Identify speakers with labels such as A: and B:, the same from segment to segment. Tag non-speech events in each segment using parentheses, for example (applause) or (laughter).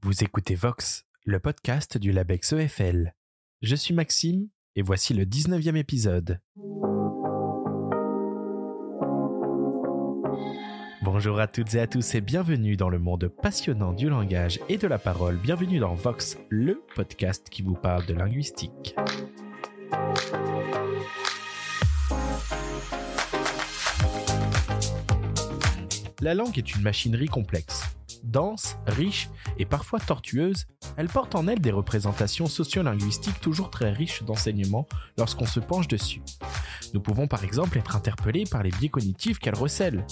A: Vous écoutez Vox, le podcast du LabEx EFL. Je suis Maxime et voici le 19e épisode. Bonjour à toutes et à tous et bienvenue dans le monde passionnant du langage et de la parole. Bienvenue dans Vox, le podcast qui vous parle de linguistique. La langue est une machinerie complexe dense, riche et parfois tortueuse, elle porte en elle des représentations sociolinguistiques toujours très riches d'enseignements lorsqu'on se penche dessus. Nous pouvons par exemple être interpellés par les biais cognitifs qu'elle recèle.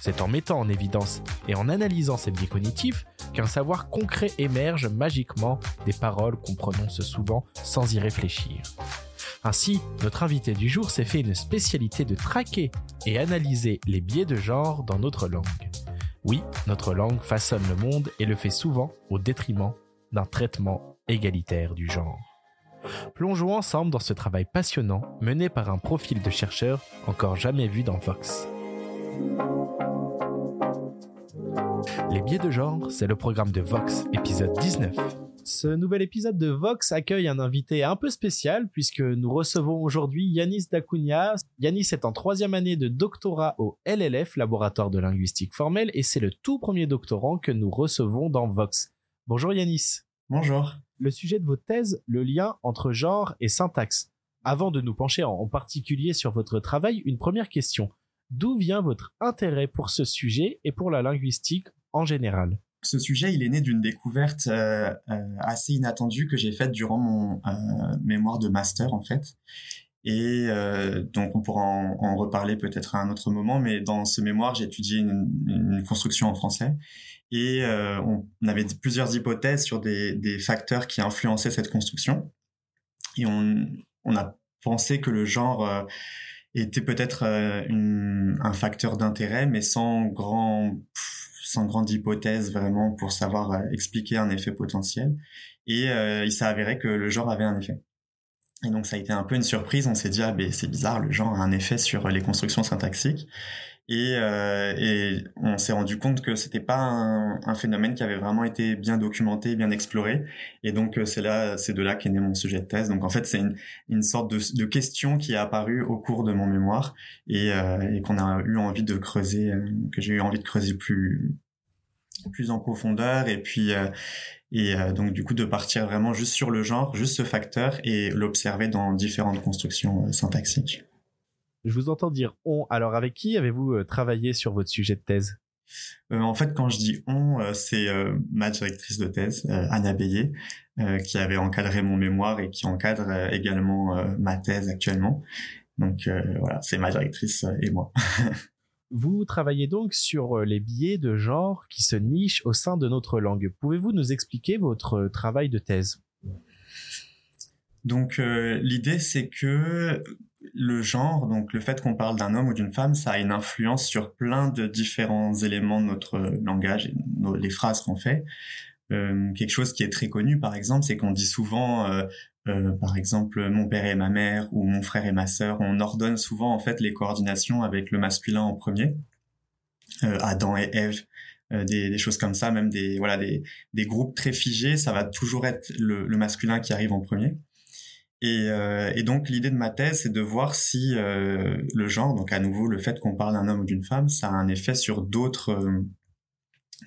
A: C'est en mettant en évidence et en analysant ces biais cognitifs qu'un savoir concret émerge magiquement des paroles qu'on prononce souvent sans y réfléchir. Ainsi, notre invité du jour s'est fait une spécialité de traquer et analyser les biais de genre dans notre langue. Oui, notre langue façonne le monde et le fait souvent au détriment d'un traitement égalitaire du genre. Plongeons ensemble dans ce travail passionnant mené par un profil de chercheur encore jamais vu dans Vox. Les biais de genre, c'est le programme de Vox, épisode 19. Ce nouvel épisode de Vox accueille un invité un peu spécial puisque nous recevons aujourd'hui Yanis Dacunia. Yanis est en troisième année de doctorat au LLF, Laboratoire de linguistique formelle, et c'est le tout premier doctorant que nous recevons dans Vox. Bonjour Yanis.
B: Bonjour.
A: Le sujet de votre thèse, le lien entre genre et syntaxe. Avant de nous pencher en particulier sur votre travail, une première question. D'où vient votre intérêt pour ce sujet et pour la linguistique en général?
B: Ce sujet, il est né d'une découverte euh, euh, assez inattendue que j'ai faite durant mon euh, mémoire de master, en fait. Et donc, on pourra en, reparler peut-être à un autre moment, mais dans ce mémoire, j'ai étudié une, construction en français. Et on, avait plusieurs hypothèses sur des, facteurs qui influençaient cette construction. Et on, a pensé que le genre était peut-être un facteur d'intérêt, mais sans grand sans grande hypothèse vraiment pour savoir euh, expliquer un effet potentiel. Et euh, il s'est avéré que le genre avait un effet. Et donc ça a été un peu une surprise. On s'est dit ah ben c'est bizarre, le genre a un effet sur les constructions syntaxiques. Et, euh, on s'est rendu compte que c'était pas un, phénomène qui avait vraiment été bien documenté, bien exploré. Et donc c'est là, c'est de là qu'est né mon sujet de thèse. Donc en fait c'est une, sorte de, question qui est apparue au cours de mon mémoire et qu'on a eu envie de creuser, que j'ai eu envie de creuser plus plus en profondeur et puis euh, et euh, donc du coup de partir vraiment juste sur le genre, juste ce facteur et l'observer dans différentes constructions euh, syntaxiques.
A: Je vous entends dire on. Alors avec qui avez-vous travaillé sur votre sujet de thèse?
B: En fait, quand je dis on, c'est ma directrice de thèse, Anna Bélier, qui avait encadré mon mémoire et qui encadre également ma thèse actuellement. Donc voilà, c'est ma directrice et moi. (laughs)
A: Vous travaillez donc sur euh, les biais de genre qui se nichent au sein de notre langue. Pouvez-vous nous expliquer votre euh, travail de thèse?
B: Donc euh, l'idée c'est que le genre, donc le fait qu'on parle d'un homme ou d'une femme, ça a une influence sur plein de différents éléments de notre langage les phrases qu'on fait. quelque chose qui est très connu, par exemple, c'est qu'on dit souvent par exemple mon père et ma mère ou mon frère et ma sœur, on ordonne souvent en fait les coordinations avec le masculin en premier. Euh, Adam et Ève, euh, des, choses comme ça, même des voilà des, des groupes très figés, ça va toujours être le, masculin qui arrive en premier. Et, et donc l'idée de ma thèse, c'est de voir si le genre, donc à nouveau le fait qu'on parle d'un homme ou d'une femme, ça a un effet sur d'autres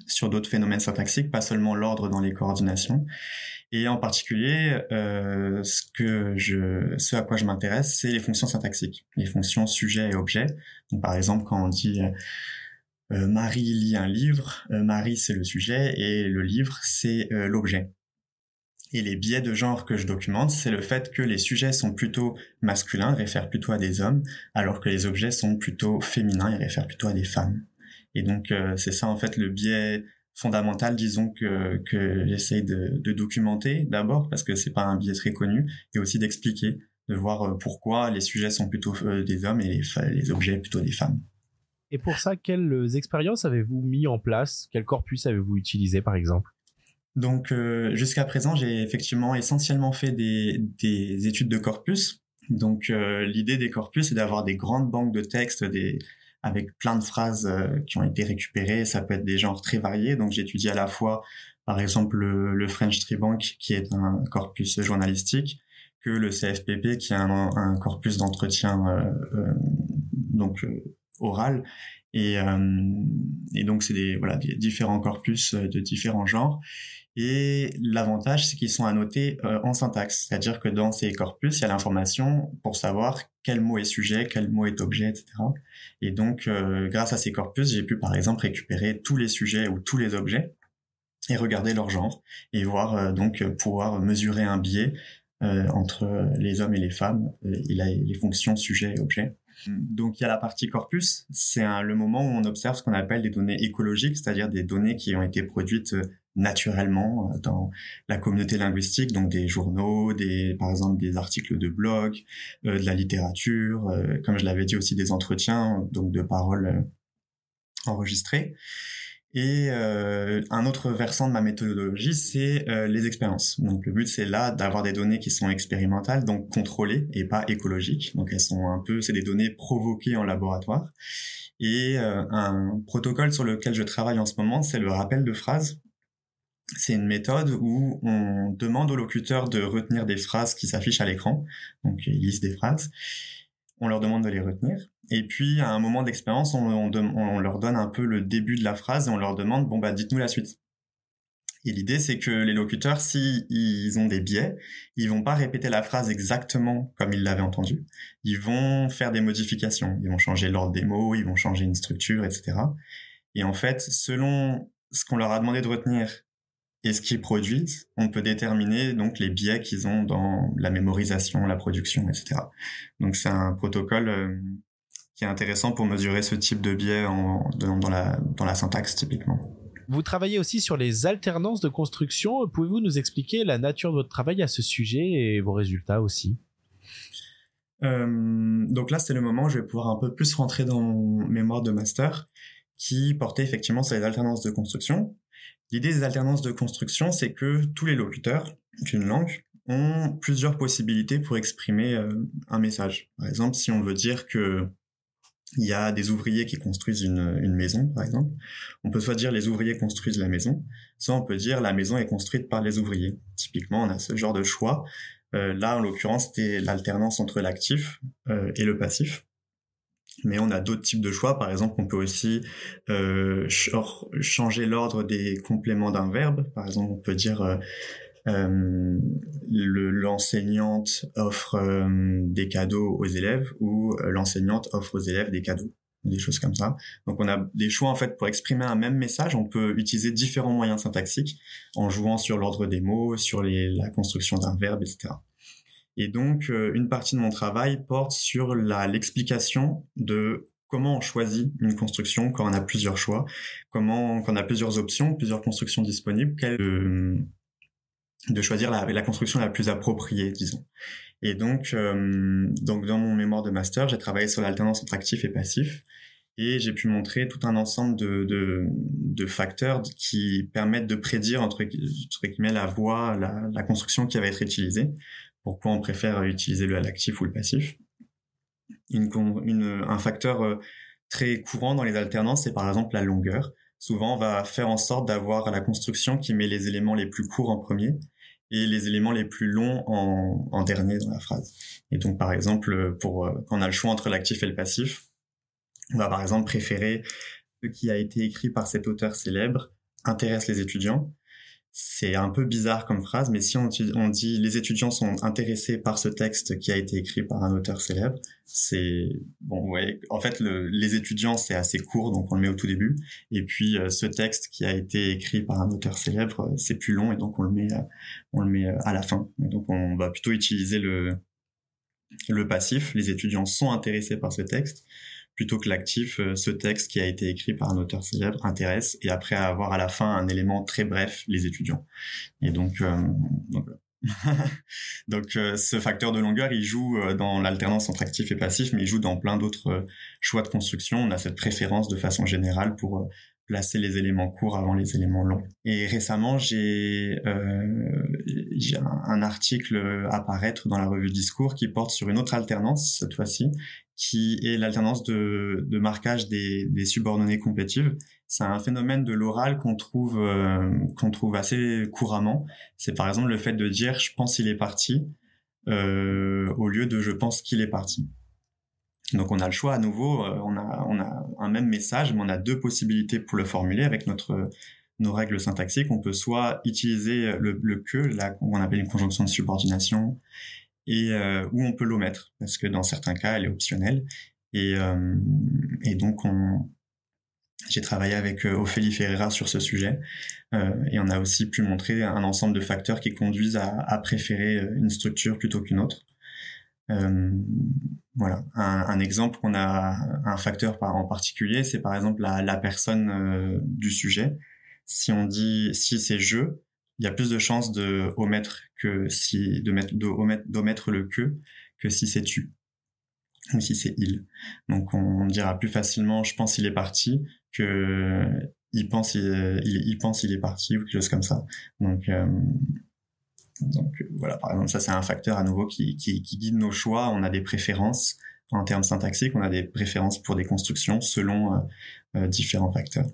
B: sur d'autres phénomènes syntaxiques, pas seulement l'ordre dans les coordinations. Et en particulier, euh, ce que je, ce à quoi je m'intéresse, c'est les fonctions syntaxiques, les fonctions sujet et objet. Donc, par exemple, quand on dit euh, euh Marie lit un livre, Marie c'est le sujet et le livre c'est l'objet. Et les biais de genre que je documente, c'est le fait que les sujets sont plutôt masculins, réfèrent plutôt à des hommes, alors que les objets sont plutôt féminins et réfèrent plutôt à des femmes. Et donc c'est ça en fait le biais fondamental, disons, que, que j'essaye de, de, documenter d'abord, parce que c'est pas un biais très connu, et aussi d'expliquer, de voir euh, pourquoi les sujets sont plutôt euh, des hommes et les, les objets plutôt des femmes.
A: Et pour ça, quelles expériences avez-vous mis en place? Quel corpus avez-vous utilisé, par exemple?
B: Donc, euh, jusqu'à présent, j'ai effectivement essentiellement fait des, des études de corpus. Donc, l'idée des corpus, c'est d'avoir des grandes banques de textes, des, avec plein de phrases euh, qui ont été récupérées. Ça peut être des genres très variés. Donc j'étudie à la fois, par exemple le, French Tree Bank qui est un corpus journalistique, que le CFPP qui est un, corpus d'entretien donc oral et, et donc c'est des voilà des différents corpus de différents genres et l'avantage, c'est qu'ils sont annotés euh, en syntaxe, c'est-à-dire que dans ces corpus, il y a l'information pour savoir quel mot est sujet, quel mot est objet, etc. Et donc, euh, grâce à ces corpus, j'ai pu par exemple récupérer tous les sujets ou tous les objets et regarder leur genre et voir euh, donc pouvoir mesurer un biais entre les hommes et les femmes et les fonctions sujet et objet. Donc il y a la partie corpus, c'est le moment où on observe ce qu'on appelle des données écologiques, c'est-à-dire des données qui ont été produites naturellement euh, dans la communauté linguistique, donc des journaux, des par exemple des articles de blog, euh, de la littérature, euh, comme je l'avais dit aussi des entretiens, donc de paroles enregistrées. Et un autre versant de ma méthodologie, c'est les expériences. Donc le but, c'est là d'avoir des données qui sont expérimentales, donc contrôlées et pas écologiques. Donc elles sont un peu, c'est des données provoquées en laboratoire. Et un protocole sur lequel je travaille en ce moment, c'est le rappel de phrases c'est une méthode où on demande au locuteur de retenir des phrases qui s'affichent à l'écran. Donc, ils lisent des phrases. On leur demande de les retenir. Et puis, à un moment d'expérience, on, leur donne un peu le début de la phrase et on leur demande, bon, bah, dites-nous la suite. Et l'idée, c'est que les locuteurs, s'ils ils ont des biais, ils vont pas répéter la phrase exactement comme ils l'avaient entendue. Ils vont faire des modifications. Ils vont changer l'ordre des mots, ils vont changer une structure, etc. Et en fait, selon ce qu'on leur a demandé de retenir et ce qu'ils produisent, on peut déterminer donc les biais qu'ils ont dans la mémorisation, la production, etc. Donc c'est un protocole euh, qui est intéressant pour mesurer ce type de biais en, dans, la, dans la syntaxe typiquement.
A: Vous travaillez aussi sur les alternances de construction. Pouvez-vous nous expliquer la nature de votre travail à ce sujet et vos résultats aussi?
B: Euh, Donc là, c'est le moment où je vais pouvoir un peu plus rentrer dans mon mémoire de master qui portait effectivement sur les alternances de construction. L'idée des alternances de construction, c'est que tous les locuteurs d'une langue ont plusieurs possibilités pour exprimer euh, un message. Par exemple, si on veut dire que il y a des ouvriers qui construisent une, maison, par exemple. On peut soit dire les ouvriers construisent la maison, soit on peut dire la maison est construite par les ouvriers. Typiquement, on a ce genre de choix. Euh, là, en l'occurrence, c'était l'alternance entre l'actif euh, et le passif mais on a d'autres types de choix. Par exemple, on peut aussi euh, changer l'ordre des compléments d'un verbe. Par exemple, on peut dire euh, euh l'enseignante offre euh, des cadeaux aux élèves ou euh, l'enseignante offre aux élèves des cadeaux des choses comme ça. Donc on a des choix en fait pour exprimer un même message, on peut utiliser différents moyens syntaxiques en jouant sur l'ordre des mots, sur la construction d'un verbe, etc. Et donc, euh, une partie de mon travail porte sur l'explication de comment on choisit une construction quand on a plusieurs choix, comment quand on a plusieurs options, plusieurs constructions disponibles, quelle, euh, de choisir la, construction la plus appropriée, disons. Et donc, euh, donc dans mon mémoire de master, j'ai travaillé sur l'alternance entre actif et passif, et j'ai pu montrer tout un ensemble de, de, de, facteurs qui permettent de prédire entre, entre guillemets la voie, la, la construction qui va être utilisée pourquoi on préfère utiliser le l'actif ou le passif. Un facteur euh, très courant dans les alternances, c'est par exemple la longueur. Souvent, on va faire en sorte d'avoir la construction qui met les éléments les plus courts en premier et les éléments les plus longs en, en dernier dans la phrase. Et donc, par exemple, pour euh, quand on a le choix entre l'actif et le passif, on va par exemple préférer ce qui a été écrit par cet auteur célèbre intéresse les étudiants c'est un peu bizarre comme phrase, mais si on, dit les étudiants sont intéressés par ce texte qui a été écrit par un auteur célèbre, c'est bon, ouais. En fait, les étudiants c'est assez court, donc on le met au tout début. Et puis euh, ce texte qui a été écrit par un auteur célèbre, euh, c'est plus long et donc on le met, euh, on le met à la fin. donc on va plutôt utiliser le le passif. Les étudiants sont intéressés par ce texte plutôt que l'actif, euh, ce texte qui a été écrit par un auteur célèbre intéresse et après avoir à la fin un élément très bref, les étudiants. Et donc, euh, donc, (laughs) euh, ce facteur de longueur, il joue dans l'alternance entre actif et passif, mais il joue dans plein d'autres choix de construction. On a cette préférence de façon générale pour placer les éléments courts avant les éléments longs. Et récemment, j'ai un, un, article apparaître dans la revue Discours qui porte sur une autre alternance, cette fois-ci, qui est l'alternance de, marquage des, subordonnées complétives. c'est un phénomène de l'oral qu'on trouve euh, trouve assez couramment. C'est par exemple le fait de dire je pense il est parti euh, au lieu de je pense qu'il est parti. Donc on a le choix à nouveau, euh, on a on a un même message, mais on a deux possibilités pour le formuler avec notre nos règles syntaxiques. On peut soit utiliser le, le que, là qu'on appelle une conjonction de subordination, et euh, où on peut l'omettre parce que dans certains cas elle est optionnelle. Et, euh, donc on j'ai travaillé avec euh, Ophélie Ferreira sur ce sujet euh, et on a aussi pu montrer un ensemble de facteurs qui conduisent à, préférer une structure plutôt qu'une autre. Voilà, un, exemple qu'on a, un facteur par, en particulier, c'est par exemple la, personne du sujet. Si on dit si c'est je, il y a plus de chances de omettre que si de mettre d'omettre le que que si c'est tu ou si c'est il. Donc on dira plus facilement je pense il est parti que il pense il, pense il est parti ou quelque chose comme ça. Donc euh, donc voilà, par exemple, ça c'est un facteur à nouveau qui, guide nos choix. On a des préférences en termes syntaxiques, on a des préférences pour des constructions selon euh, euh, différents facteurs.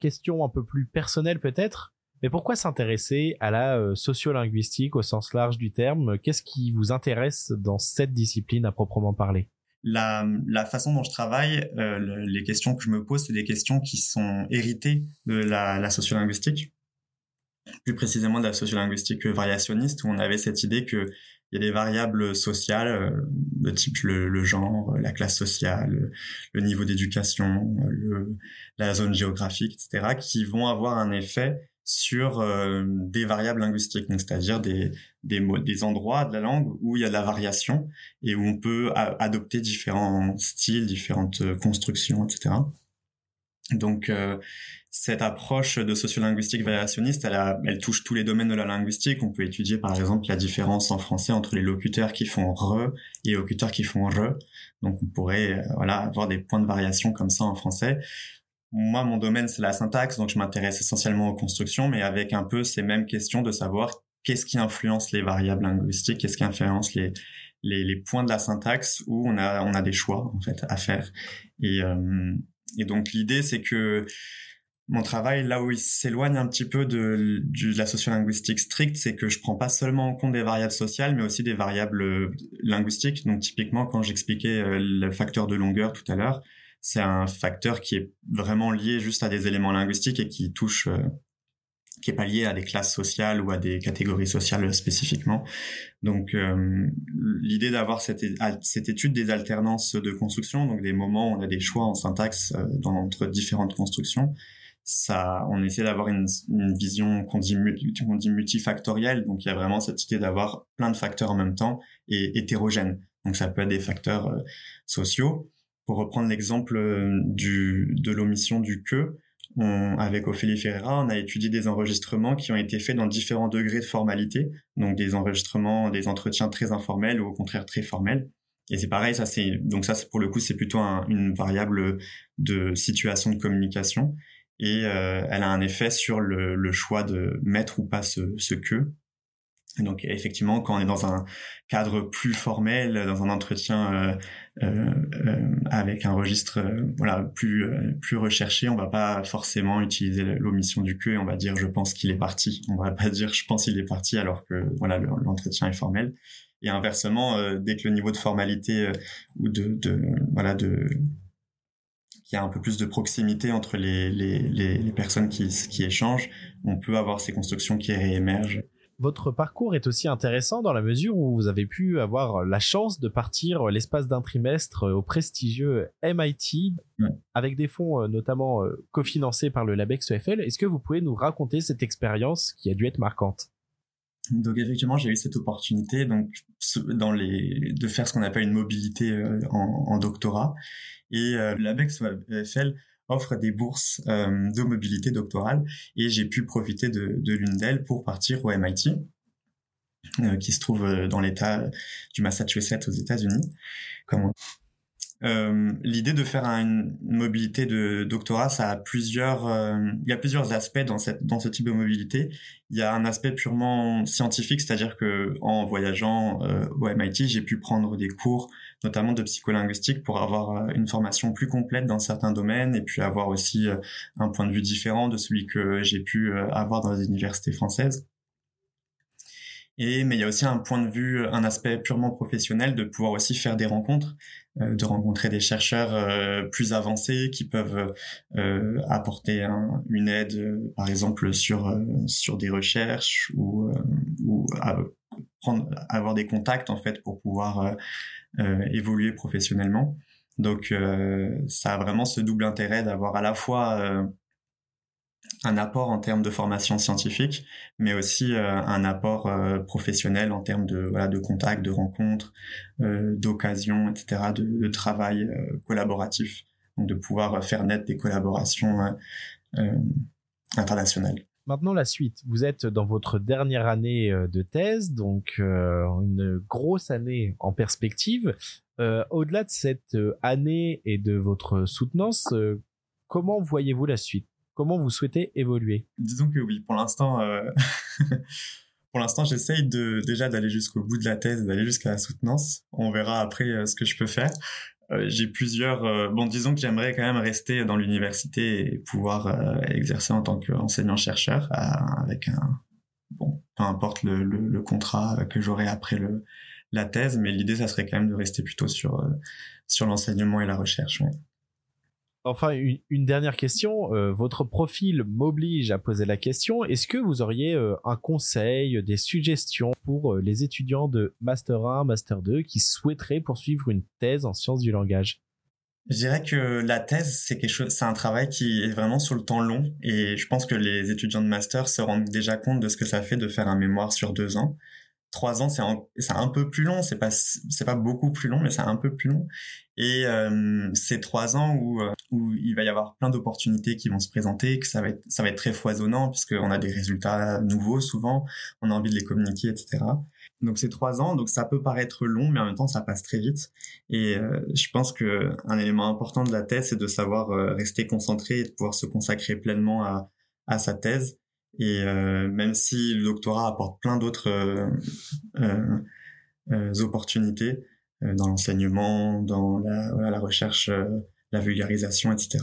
A: Question un peu plus personnelle peut-être, mais pourquoi s'intéresser à la euh, sociolinguistique au sens large du terme? Qu'est-ce qui vous intéresse dans cette discipline à proprement parler?
B: La, la façon dont je travaille, euh, les questions que je me pose, c'est des questions qui sont héritées de la, sociolinguistique, plus précisément de la sociolinguistique variationniste, où on avait cette idée que il y a des variables sociales euh, de type le, genre, la classe sociale, le niveau d'éducation, la zone géographique, etc., qui vont avoir un effet sur euh, des variables linguistiques, c'est-à-dire des des des endroits de la langue où il y a de la variation et où on peut adopter différents styles, différentes euh, constructions, etc. Donc euh, cette approche de sociolinguistique variationniste, elle, touche tous les domaines de la linguistique. On peut étudier par exemple la différence en français entre les locuteurs qui font re et les locuteurs qui font re. Donc on pourrait voilà avoir des points de variation comme ça en français moi, mon domaine, c'est la syntaxe, donc je m'intéresse essentiellement aux constructions, mais avec un peu ces mêmes questions de savoir qu'est-ce qui influence les variables linguistiques, qu'est-ce qui influence les, les, les, points de la syntaxe où on a, on a des choix, en fait, à faire. Et, euh, et donc, l'idée, c'est que mon travail, là où il s'éloigne un petit peu de, de la sociolinguistique stricte, c'est que je prends pas seulement en compte des variables sociales, mais aussi des variables linguistiques. Donc, typiquement, quand j'expliquais euh, le facteur de longueur tout à l'heure, c'est un facteur qui est vraiment lié juste à des éléments linguistiques et qui touche euh, qui est pas lié à des classes sociales ou à des catégories sociales spécifiquement. Donc euh, l'idée d'avoir cette, cette étude des alternances de construction, donc des moments où on a des choix en syntaxe euh, entre différentes constructions, ça, on essaie d'avoir une, vision qu'on dit, qu'on dit multifactorielle. Donc il y a vraiment cette idée d'avoir plein de facteurs en même temps et hétérogènes. Donc ça peut être des facteurs sociaux, pour reprendre l'exemple euh, de l'omission du que, avec Ophélie Ferreira, on a étudié des enregistrements qui ont été faits dans différents degrés de formalité, donc des enregistrements, des entretiens très informels ou au contraire très formels. Et c'est pareil, ça c'est donc ça pour le coup c'est plutôt un, une variable de situation de communication et euh, elle a un effet sur le, choix de mettre ou pas ce que donc effectivement, quand on est dans un cadre plus formel, dans un entretien euh, euh, euh avec un registre voilà plus plus recherché, on va pas forcément utiliser l'omission du que, on va dire je pense qu'il est parti. On va pas dire je pense qu'il est parti alors que voilà l'entretien est formel. Et inversement, dès que le niveau de formalité ou de, de voilà de qu'il y a un peu plus de proximité entre les, les, les, les personnes qui, qui échangent, on peut avoir ces constructions qui réémergent
A: votre parcours est aussi intéressant dans la mesure où vous avez pu avoir la chance de partir l'espace d'un trimestre au prestigieux MIT avec des fonds euh, notamment euh, cofinancés par le Labex EFL. Est-ce que vous pouvez nous raconter cette expérience qui a dû être marquante?
B: Donc effectivement, j'ai eu cette opportunité donc dans les de faire ce qu'on appelle une mobilité euh, en, en, doctorat. Et euh, l'ABEX EFL offre des bourses euh, de mobilité doctorale et j'ai pu profiter de, l'une d'elles pour partir au MIT, euh, qui se trouve euh, dans l'État du Massachusetts aux États-Unis. Euh, l'idée de faire une mobilité de doctorat, ça a plusieurs, euh, il y a plusieurs aspects dans ce type de mobilité. Il y a un aspect purement scientifique, c'est-à-dire que en voyageant euh, au MIT, j'ai pu prendre des cours, notamment de psycholinguistique, pour avoir une formation plus complète dans certains domaines et puis avoir aussi un point de vue différent de celui que j'ai pu avoir dans les universités françaises. Et mais il y a aussi un point de vue, un aspect purement professionnel de pouvoir aussi faire des rencontres, euh, de rencontrer des chercheurs euh, plus avancés qui peuvent euh, apporter une aide, par exemple sur sur des recherches ou avoir des contacts en fait pour pouvoir évoluer professionnellement. Donc ça a vraiment ce double intérêt d'avoir à la fois un apport en termes de formation scientifique, mais aussi euh, un apport euh, professionnel en termes de contacts, de rencontres, euh, d'occasions, etc., de, de travail collaboratif, donc de pouvoir faire naître des collaborations internationales.
A: Maintenant la suite. Vous êtes dans votre dernière année de thèse, donc une grosse année en perspective. Au-delà de cette année et de votre soutenance, comment voyez-vous la suite? Comment vous souhaitez évoluer
B: Disons que oui, pour l'instant, euh, (laughs) pour l'instant, j'essaye déjà d'aller jusqu'au bout de la thèse, d'aller jusqu'à la soutenance. On verra après euh, ce que je peux faire. Euh, j'ai plusieurs. bon, disons que j'aimerais quand même rester dans l'université et pouvoir exercer en tant qu'enseignant chercheur avec un bon, peu importe le, contrat que j'aurai après la thèse, mais l'idée ça serait quand même de rester plutôt sur sur l'enseignement et la recherche.
A: Enfin, une, dernière question. Euh, votre profil m'oblige à poser la question. Est-ce que vous auriez euh, un conseil, des suggestions pour euh, les étudiants de Master 1, Master 2 qui souhaiteraient poursuivre une thèse en sciences du langage?
B: Je dirais que la thèse, c'est c'est un travail qui est vraiment sur le temps long, et je pense que les étudiants de master se rendent déjà compte de ce que ça fait de faire un mémoire sur deux ans trois ans, c'est un, peu plus long. C'est pas, pas beaucoup plus long, mais c'est un peu plus long. Et euh, c'est trois ans où, euh, où il va y avoir plein d'opportunités qui vont se présenter, que ça va être, ça va être très foisonnant puisqu'on a des résultats nouveaux souvent, on a envie de les communiquer, etc. Donc c'est trois ans, donc ça peut paraître long, mais en même temps ça passe très vite. Et euh, je pense que un élément important de la thèse, c'est de savoir euh, rester concentré et de pouvoir se consacrer pleinement à, à sa thèse et euh, même si le doctorat apporte plein d'autres euh, euh, opportunités dans l'enseignement, dans la, la recherche, la vulgarisation, etc.,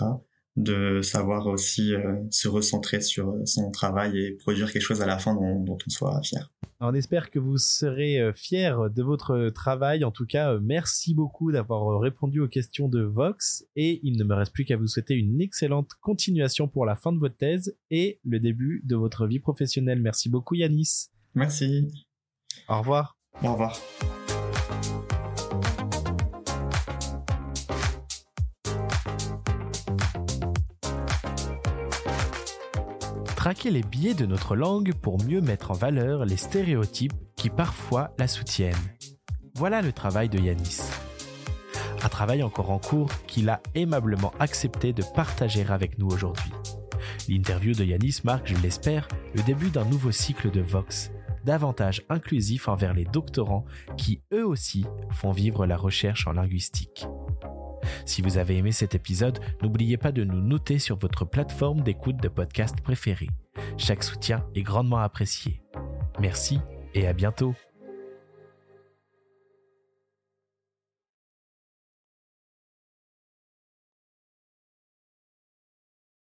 B: de savoir aussi se recentrer sur son travail et produire quelque chose à la fin dont, dont on soit fier.
A: On espère que vous serez euh, fiers de votre travail. En tout cas, euh, merci beaucoup d'avoir euh, répondu aux questions de Vox. Et il ne me reste plus qu'à vous souhaiter une excellente continuation pour la fin de votre thèse et le début de votre vie professionnelle. Merci beaucoup, Yanis.
B: Merci.
A: Au revoir.
B: Au revoir.
A: Traquer les biais de notre langue pour mieux mettre en valeur les stéréotypes qui parfois la soutiennent. Voilà le travail de Yanis. Un travail encore en cours qu'il a aimablement accepté de partager avec nous aujourd'hui. L'interview de Yanis marque, je l'espère, le début d'un nouveau cycle de Vox, davantage inclusif envers les doctorants qui eux aussi font vivre la recherche en linguistique. Si vous avez aimé cet épisode, n'oubliez pas de nous noter sur votre plateforme d'écoute de podcast préférée. Chaque soutien est grandement apprécié. Merci et à bientôt.